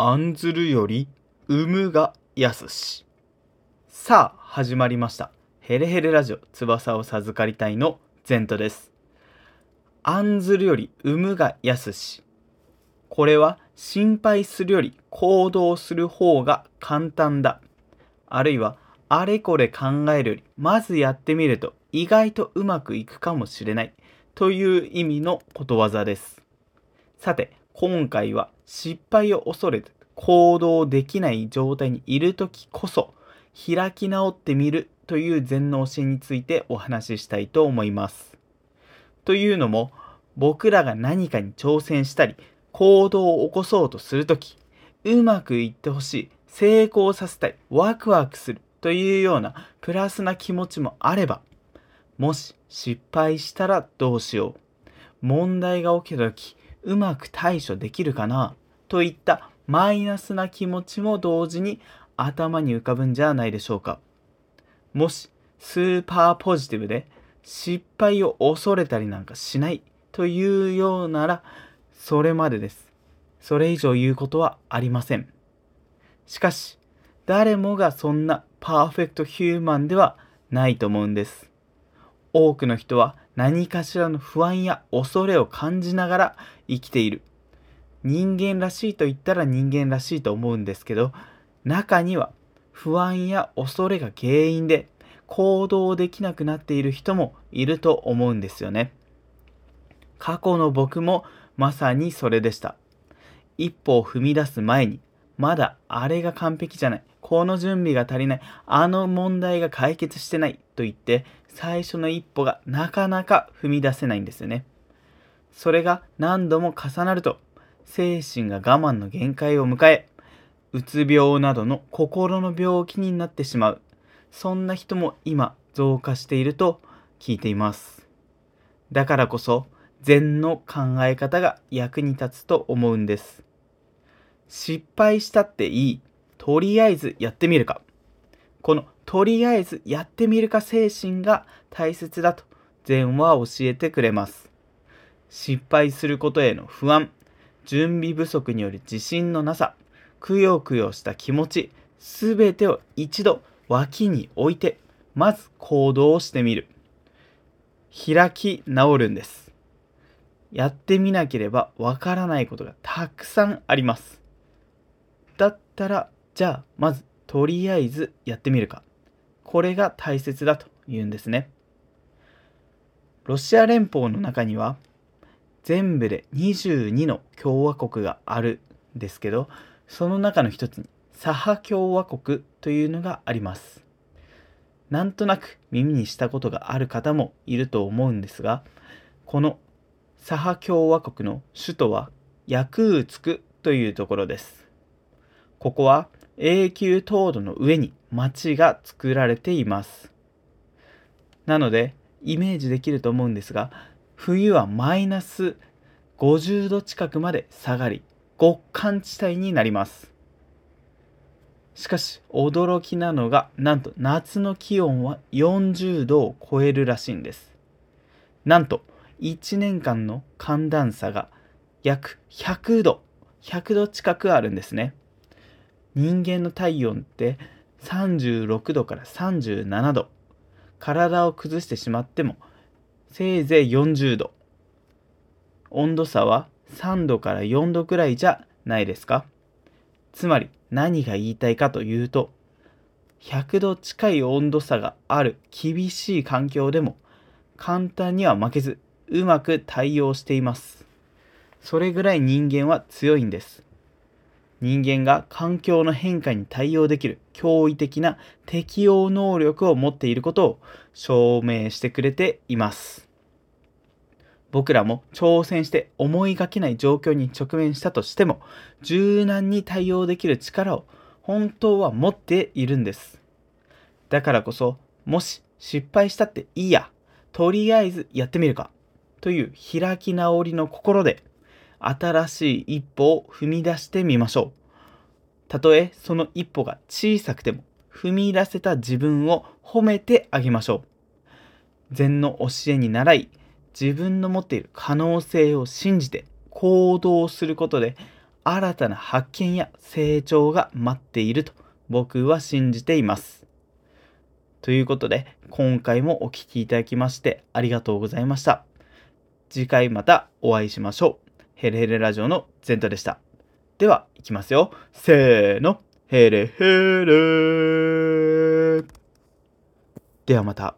案ずるより産むが安し。さあ、始まりました。ヘレヘレラジオ翼を授かりたいのゼントです。案ずるより産むが安し。これは心配するより行動する方が簡単だ。あるいはあれこれ考えるよりまずやってみると意外とうまくいくかもしれないという意味のことわざです。さて、今回は失敗を恐れて行動できない状態にいるときこそ開き直ってみるという禅の教えについてお話ししたいと思います。というのも僕らが何かに挑戦したり行動を起こそうとするときうまくいってほしい成功させたいワクワクするというようなプラスな気持ちもあればもし失敗したらどうしよう問題が起きたときうまく対処できるかな？といったマイナスな気持ちも同時に頭に浮かぶんじゃないでしょうか。もしスーパーポジティブで失敗を恐れたりなんかしないというようならそれまでです。それ以上言うことはありません。しかし誰もがそんなパーフェクトヒューマンではないと思うんです。多くの人は何かしらの不安や恐れを感じながら生きている。人間らしいと言ったら人間らしいと思うんですけど、中には不安や恐れが原因で行動できなくなっている人もいると思うんですよね。過去の僕もまさにそれでした。一歩を踏み出す前に、まだあれが完璧じゃない、この準備が足りない、あの問題が解決してないと言って、最初の一歩がなかなか踏み出せないんですよね。それが何度も重なると、精神が我慢の限界を迎え、うつ病などの心の病気になってしまう。そんな人も今増加していると聞いています。だからこそ、禅の考え方が役に立つと思うんです。失敗したっていい。とりあえずやってみるか。このとりあえずやってみるか精神が大切だと禅は教えてくれます。失敗することへの不安、準備不足による自信のなさ、くよくよした気持ち、すべてを一度脇に置いて、まず行動をしてみる。開き直るんです。やってみなければわからないことがたくさんあります。だったら、じゃあまずとりあえずやってみるか。これが大切だと言うんですね。ロシア連邦の中には全部で22の共和国があるんですけど、その中の一つにサハ共和国というのがあります。なんとなく耳にしたことがある方もいると思うんですが、このサハ共和国の首都はヤクーツクというところです。ここは永久凍土の上に町が作られています。なので、イメージできると思うんですが、冬はマイナス50度近くまで下がり、極寒地帯になります。しかし、驚きなのが、なんと夏の気温は40度を超えるらしいんです。なんと、1年間の寒暖差が約100度、100度近くあるんですね。人間の体温って36度から37度。体を崩してしまってもせいぜい40度。温度差は3度から4度くらいじゃないですかつまり何が言いたいかというと100度近い温度差がある厳しい環境でも簡単には負けずうまく対応しています。それぐらい人間は強いんです。人間が環境の変化に対応できる驚異的な適応能力を持っていることを証明してくれています。僕らも挑戦して思いがけない状況に直面したとしても柔軟に対応できる力を本当は持っているんです。だからこそもし失敗したっていいやとりあえずやってみるかという開き直りの心で新しい一歩を踏み出してみましょう。たとえその一歩が小さくても踏み出せた自分を褒めてあげましょう。禅の教えに倣い自分の持っている可能性を信じて行動することで新たな発見や成長が待っていると僕は信じています。ということで今回もお聴きいただきましてありがとうございました。次回またお会いしましょう。ヘレヘレラジオのゼントでした。では、いきますよ。せーの。ヘレヘレではまた。